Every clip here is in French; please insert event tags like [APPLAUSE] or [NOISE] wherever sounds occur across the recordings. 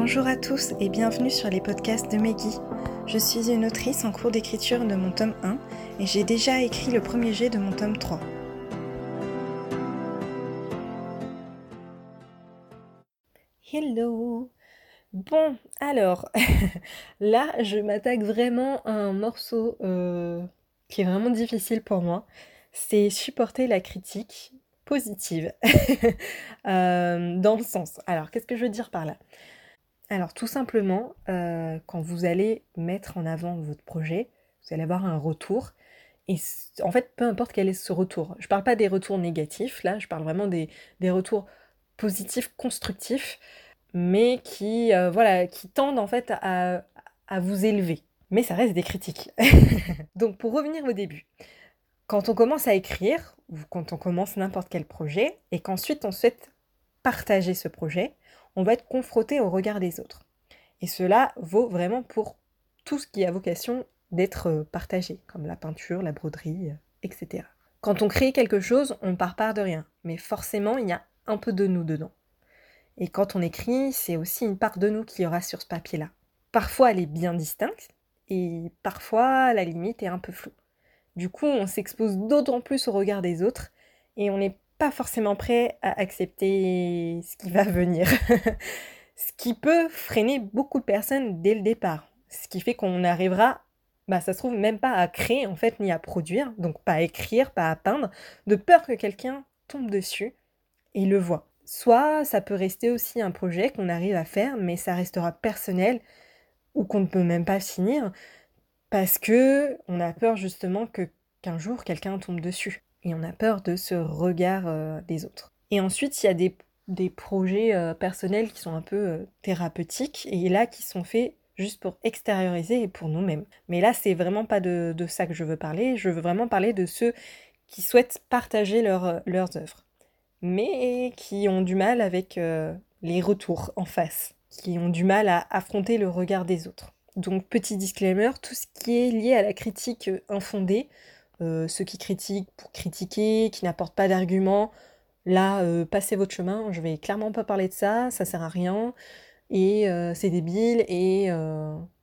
Bonjour à tous et bienvenue sur les podcasts de Meggy. Je suis une autrice en cours d'écriture de mon tome 1 et j'ai déjà écrit le premier jet de mon tome 3. Hello Bon, alors, [LAUGHS] là, je m'attaque vraiment à un morceau euh, qui est vraiment difficile pour moi. C'est supporter la critique positive. [LAUGHS] Euh, dans le sens. Alors, qu'est-ce que je veux dire par là? Alors, tout simplement, euh, quand vous allez mettre en avant votre projet, vous allez avoir un retour. Et en fait, peu importe quel est ce retour. Je ne parle pas des retours négatifs, là, je parle vraiment des, retours positifs, constructifs, mais qui, euh, voilà, qui tendent en fait à, à vous élever. Mais ça reste des critiques. [LAUGHS] Donc, pour revenir au début, quand on commence à écrire, ou quand on commence n'importe quel projet, et qu'ensuite on souhaite partager ce projet, on va être confronté au regard des autres. Et cela vaut vraiment pour tout ce qui a vocation d'être euh, partagé, comme la peinture, la broderie, euh, etc. Quand on crée quelque chose, on part pas de rien, mais forcément, il y a un peu de nous dedans. Et quand on écrit, c'est aussi une part de nous qui y aura sur ce papier-là. Parfois, elle est bien distincte, et parfois, la limite est un peu floue. Du coup, on s'expose d'autant plus au regard des autres et on n'est pas forcément prêt à accepter ce qui va venir. [LAUGHS] ce qui peut freiner beaucoup de personnes dès le départ. Ce qui fait qu'on arrivera, bah, ça se trouve même pas à créer en fait, ni à produire, donc pas à écrire, pas à peindre, de peur que quelqu'un tombe dessus et le voit. Soit ça peut rester aussi un projet qu'on arrive à faire, mais ça restera personnel ou qu'on ne peut même pas finir parce que on a peur justement que qu'un jour quelqu'un tombe dessus et on a peur de ce regard euh, des autres. Et ensuite, il y a des, des projets euh, personnels qui sont un peu euh, thérapeutiques et là qui sont faits juste pour extérioriser et pour nous-mêmes. Mais là, c'est vraiment pas de, de, ça que je veux parler. Je veux vraiment parler de ceux qui souhaitent partager leur, leurs œuvres, mais qui ont du mal avec les retours en face, qui ont du mal à affronter le regard des autres. Donc petit disclaimer, tout ce qui est lié à la critique infondée, euh, ceux qui critiquent pour critiquer, qui n'apportent pas d'arguments, là, euh, passez votre chemin, je vais clairement pas parler de ça, ça sert à rien, et euh, c'est débile, et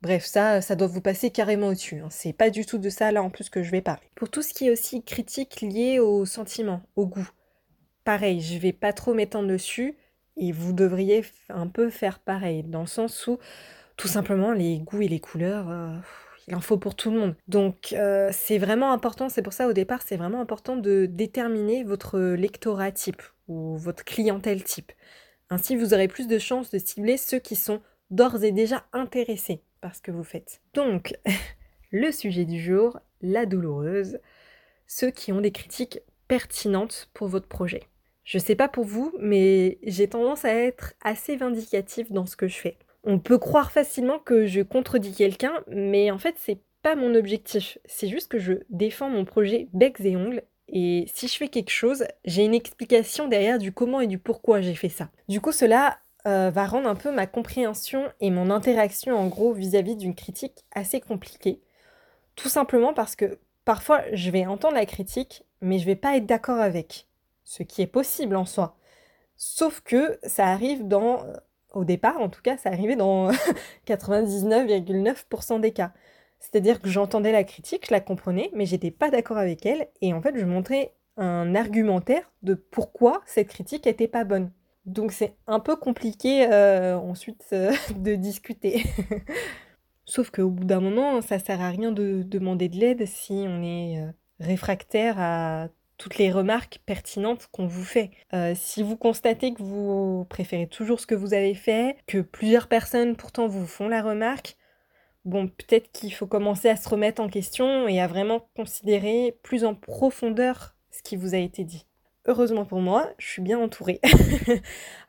bref, ça, ça doit vous passer carrément au-dessus. Hein. C'est pas du tout de ça là en plus que je vais parler. Pour tout ce qui est aussi critique lié au sentiment, au goût, pareil, je vais pas trop m'étendre dessus, et vous devriez un peu faire pareil, dans le sens où tout simplement, les goûts et les couleurs, il en faut pour tout le monde. Donc euh, c'est vraiment important, c'est pour ça au départ, c'est vraiment important de déterminer votre lectorat type ou votre clientèle type. Ainsi, vous aurez plus de chances de cibler ceux qui sont d'ores et déjà intéressés par ce que vous faites. Donc, [LAUGHS] le sujet du jour, la douloureuse, ceux qui ont des critiques pertinentes pour votre projet. Je sais pas pour vous, mais j'ai tendance à être assez vindicative dans ce que je fais. On peut croire facilement que je contredis quelqu'un, mais en fait, c'est pas mon objectif. C'est juste que je défends mon projet becs et ongles. Et si je fais quelque chose, j'ai une explication derrière du comment et du pourquoi j'ai fait ça. Du coup, cela euh, va rendre un peu ma compréhension et mon interaction en gros vis-à-vis d'une critique assez compliquée. Tout simplement parce que parfois je vais entendre la critique, mais je vais pas être d'accord avec. Ce qui est possible en soi. Sauf que ça arrive dans au départ, en tout cas, ça arrivait dans [LAUGHS] 99,9% des cas. C'est-à-dire que j'entendais la critique, je la comprenais, mais j'étais pas d'accord avec elle, et en fait, je montrais un argumentaire de pourquoi cette critique était pas bonne. Donc c'est un peu compliqué euh, ensuite euh, [LAUGHS] de discuter. [LAUGHS] Sauf qu'au bout d'un moment, ça sert à rien de demander de l'aide si on est euh, réfractaire à toutes les remarques pertinentes qu'on vous fait. Euh, si vous constatez que vous préférez toujours ce que vous avez fait, que plusieurs personnes pourtant vous font la remarque, bon, peut-être qu'il faut commencer à se remettre en question et à vraiment considérer plus en profondeur ce qui vous a été dit. Heureusement pour moi, je suis bien entourée. [LAUGHS]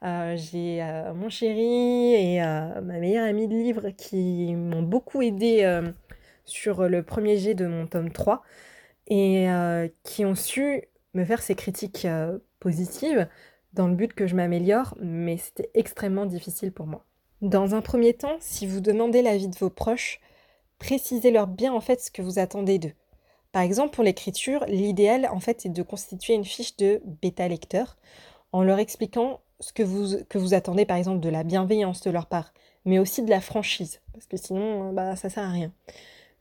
Euh, j'ai euh, mon chéri et ma meilleure amie de livre qui m'ont beaucoup aidé sur le premier jet de mon tome 3 et euh, qui ont su me faire ces critiques euh, positives dans le but que je m'améliore, mais c'était extrêmement difficile pour moi. Dans un premier temps, si vous demandez l'avis de vos proches, précisez-leur bien en fait ce que vous attendez d'eux. Par exemple, pour l'écriture, l'idéal en fait est de constituer une fiche de bêta lecteur en leur expliquant ce que vous, que vous attendez par exemple de la bienveillance de leur part, mais aussi de la franchise, parce que sinon, bah, ça sert à rien.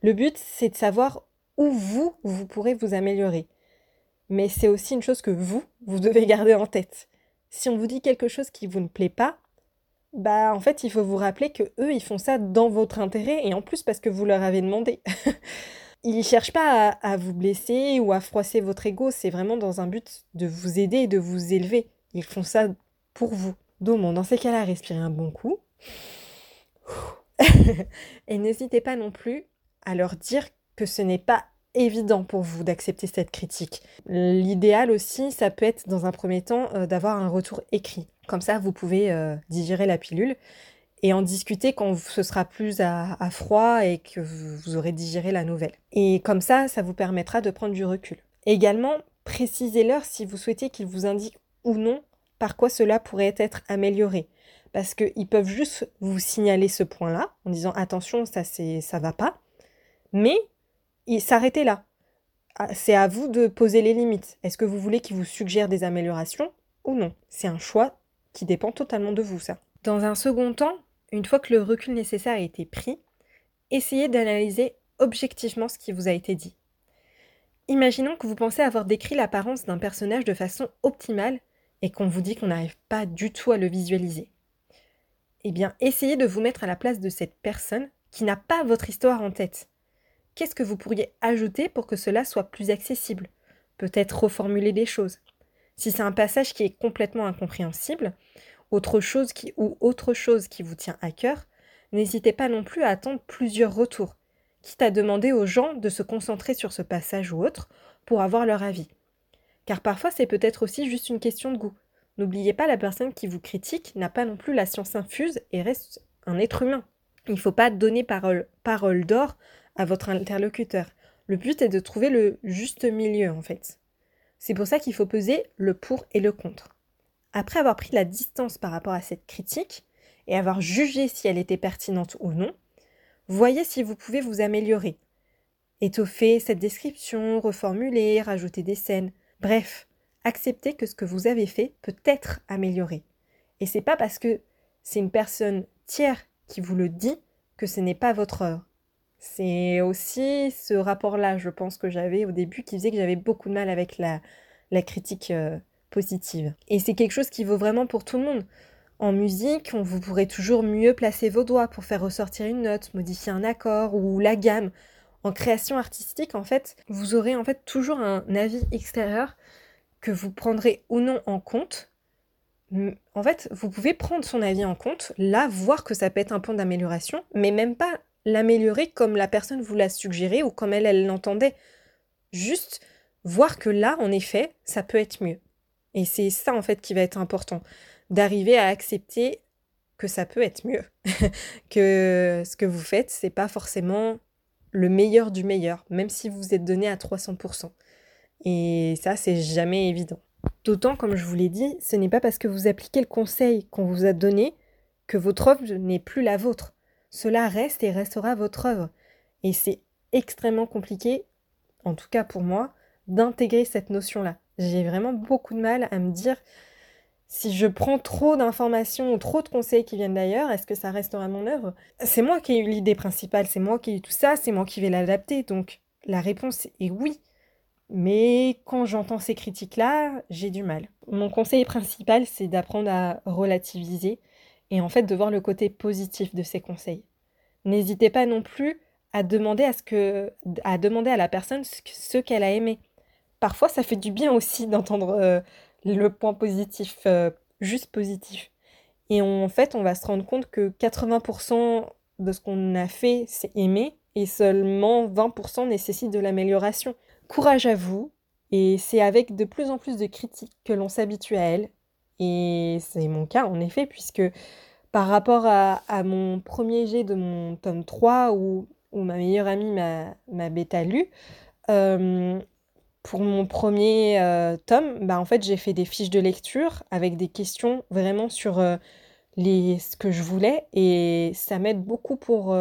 Le but, c'est de savoir où vous, vous pourrez vous améliorer. Mais c'est aussi une chose que vous, vous devez garder en tête. Si on vous dit quelque chose qui vous ne plaît pas, bah en fait, il faut vous rappeler que eux, ils font ça dans votre intérêt et en plus parce que vous leur avez demandé. [LAUGHS] ils cherchent pas à, vous blesser ou à froisser votre ego, c'est vraiment dans un but de vous aider et de vous élever. Ils font ça pour vous. Donc dans ces cas-là, respirez un bon coup. [LAUGHS] et n'hésitez pas non plus à leur dire que ce n'est pas évident pour vous d'accepter cette critique. L'idéal aussi, ça peut être dans un premier temps euh, d'avoir un retour écrit. Comme ça, vous pouvez euh, digérer la pilule et en discuter quand ce sera plus à, froid et que vous, aurez digéré la nouvelle. Et comme ça, ça vous permettra de prendre du recul. Également, précisez-leur si vous souhaitez qu'ils vous indiquent ou non par quoi cela pourrait être amélioré. Parce qu'ils peuvent juste vous signaler ce point-là en disant attention, ça ça va pas. Mais s'arrêter là. Ah, c'est à vous de poser les limites. Est-ce que vous voulez qu'ils vous suggèrent des améliorations ou non? C'est un choix qui dépend totalement de vous, ça. Dans un second temps, une fois que le recul nécessaire a été pris, essayez d'analyser objectivement ce qui vous a été dit. Imaginons que vous pensez avoir décrit l'apparence d'un personnage de façon optimale et qu'on vous dit qu'on n'arrive pas du tout à le visualiser. Eh bien, essayez de vous mettre à la place de cette personne qui n'a pas votre histoire en tête qu'est-ce que vous pourriez ajouter pour que cela soit plus accessible? Peut-être reformuler des choses. Si c'est un passage qui est complètement incompréhensible, autre chose qui, ou autre chose qui vous tient à cœur, n'hésitez pas non plus à attendre plusieurs retours, quitte à demander aux gens de se concentrer sur ce passage ou autre pour avoir leur avis. Car parfois c'est peut-être aussi juste une question de goût. N'oubliez pas, la personne qui vous critique n'a pas non plus la science infuse et reste un être humain. Il ne faut pas donner parole, parole d'or à votre interlocuteur. Le but est de trouver le juste milieu en fait. C'est pour ça qu'il faut peser le pour et le contre. Après avoir pris la distance par rapport à cette critique et avoir jugé si elle était pertinente ou non, voyez si vous pouvez vous améliorer. Étoffer cette description, reformuler, rajouter des scènes. Bref, acceptez que ce que vous avez fait peut être amélioré. Et c'est pas parce que c'est une personne tiers qui vous le dit que ce n'est pas votre œuvre. C'est aussi ce rapport-là, je pense, que j'avais au début qui faisait que j'avais beaucoup de mal avec la, critique euh, positive. Et c'est quelque chose qui vaut vraiment pour tout le monde. En musique, on, vous pourrez toujours mieux placer vos doigts pour faire ressortir une note, modifier un accord ou la gamme. En création artistique, en fait, vous aurez en fait toujours un avis extérieur que vous prendrez ou non en compte. En fait, vous pouvez prendre son avis en compte, là, voir que ça peut être un point d'amélioration, mais même pas l'améliorer comme la personne vous l'a suggéré ou comme elle, elle l'entendait. Juste voir que là, en effet, ça peut être mieux. Et c'est ça, en fait, qui va être important. D'arriver à accepter que ça peut être mieux. [LAUGHS] que ce que vous faites, c'est pas forcément le meilleur du meilleur, même si vous êtes donné à 300%. Et ça, c'est jamais évident. D'autant, comme je vous l'ai dit, ce n'est pas parce que vous appliquez le conseil qu'on vous a donné que votre œuvre n'est plus la vôtre cela reste et restera votre œuvre. Et c'est extrêmement compliqué, en tout cas pour moi, d'intégrer cette notion-là. J'ai vraiment beaucoup de mal à me dire si je prends trop d'informations ou trop de conseils qui viennent d'ailleurs, est-ce que ça restera mon œuvre? C'est moi qui ai eu l'idée principale, c'est moi qui ai eu tout ça, c'est moi qui vais l'adapter. Donc la réponse est oui. Mais quand j'entends ces critiques-là, j'ai du mal. Mon conseil principal, c'est d'apprendre à relativiser et en fait de voir le côté positif de ces conseils. N'hésitez pas non plus à demander à, ce que, à, demander à la personne ce, qu'elle a aimé. Parfois, ça fait du bien aussi [LAUGHS] d'entendre euh, le point positif, euh, juste positif. Et en fait, on va se rendre compte que 80% de ce qu'on a fait, c'est aimer, et seulement 20% nécessite de l'amélioration. Courage à vous, et c'est avec de plus en plus de critiques que l'on s'habitue à elles, et c'est mon cas, en effet, puisque par rapport à, mon premier jet de mon tome 3, où, ma meilleure amie m'a bêta lu, euh, pour mon premier euh, tome, bah, en fait, j'ai fait des fiches de lecture avec des questions vraiment sur euh, les, ce que je voulais, et ça m'aide beaucoup pour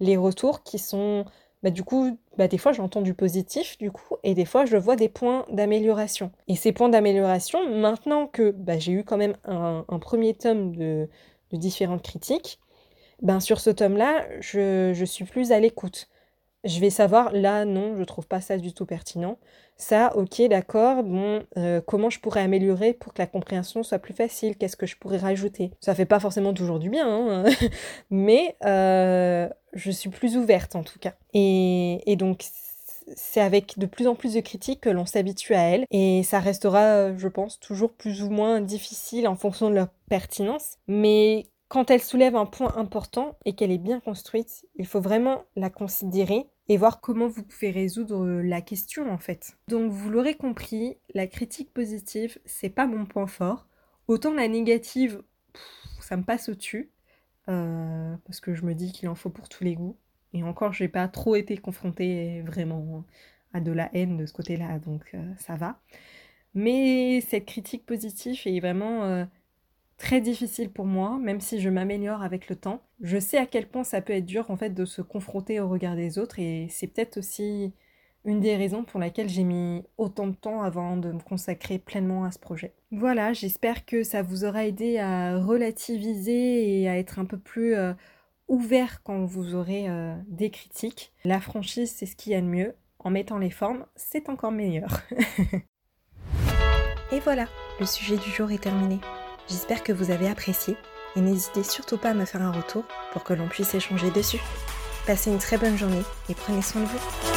les retours qui sont bah du coup, bah des fois j'entends du positif du coup, et des fois je vois des points d'amélioration. Et ces points d'amélioration, maintenant que bah, j'ai eu quand même un, premier tome de, différentes critiques, ben sur ce tome-là, je, je suis plus à l'écoute je vais savoir, là, non, je trouve pas ça du tout pertinent. Ça, ok, d'accord, bon, euh, comment je pourrais améliorer pour que la compréhension soit plus facile? Qu'est-ce que je pourrais rajouter? Ça fait pas forcément toujours du bien, hein, [LAUGHS] mais euh, je suis plus ouverte en tout cas. Et, et donc, c'est avec de plus en plus de critiques que l'on s'habitue à elles, et ça restera, je pense, toujours plus ou moins difficile en fonction de leur pertinence. Mais quand elle soulève un point important et qu'elle est bien construite, il faut vraiment la considérer et voir comment vous pouvez résoudre euh, la question en fait. Donc vous l'aurez compris, la critique positive, c'est pas mon point fort. Autant la négative, ça me passe au-dessus. Euh, parce que je me dis qu'il en faut pour tous les goûts. Et encore, j'ai pas trop été confrontée vraiment à de la haine de ce côté-là, donc euh, ça va. Mais cette critique positive est vraiment très difficile pour moi, même si je m'améliore avec le temps. Je sais à quel point ça peut être dur en fait de se confronter au regard des autres et c'est peut-être aussi une des raisons pour laquelle j'ai mis autant de temps avant de me consacrer pleinement à ce projet. Voilà, j'espère que ça vous aura aidé à relativiser et à être un peu plus euh, ouvert quand vous aurez euh, des critiques. La franchise, c'est ce qu'il y a de mieux. En mettant les formes, c'est encore meilleur. [LAUGHS] et voilà, le sujet du jour est terminé. J'espère que vous avez apprécié et n'hésitez surtout pas à me faire un retour pour que l'on puisse échanger dessus. Passez une très bonne journée et prenez soin de vous.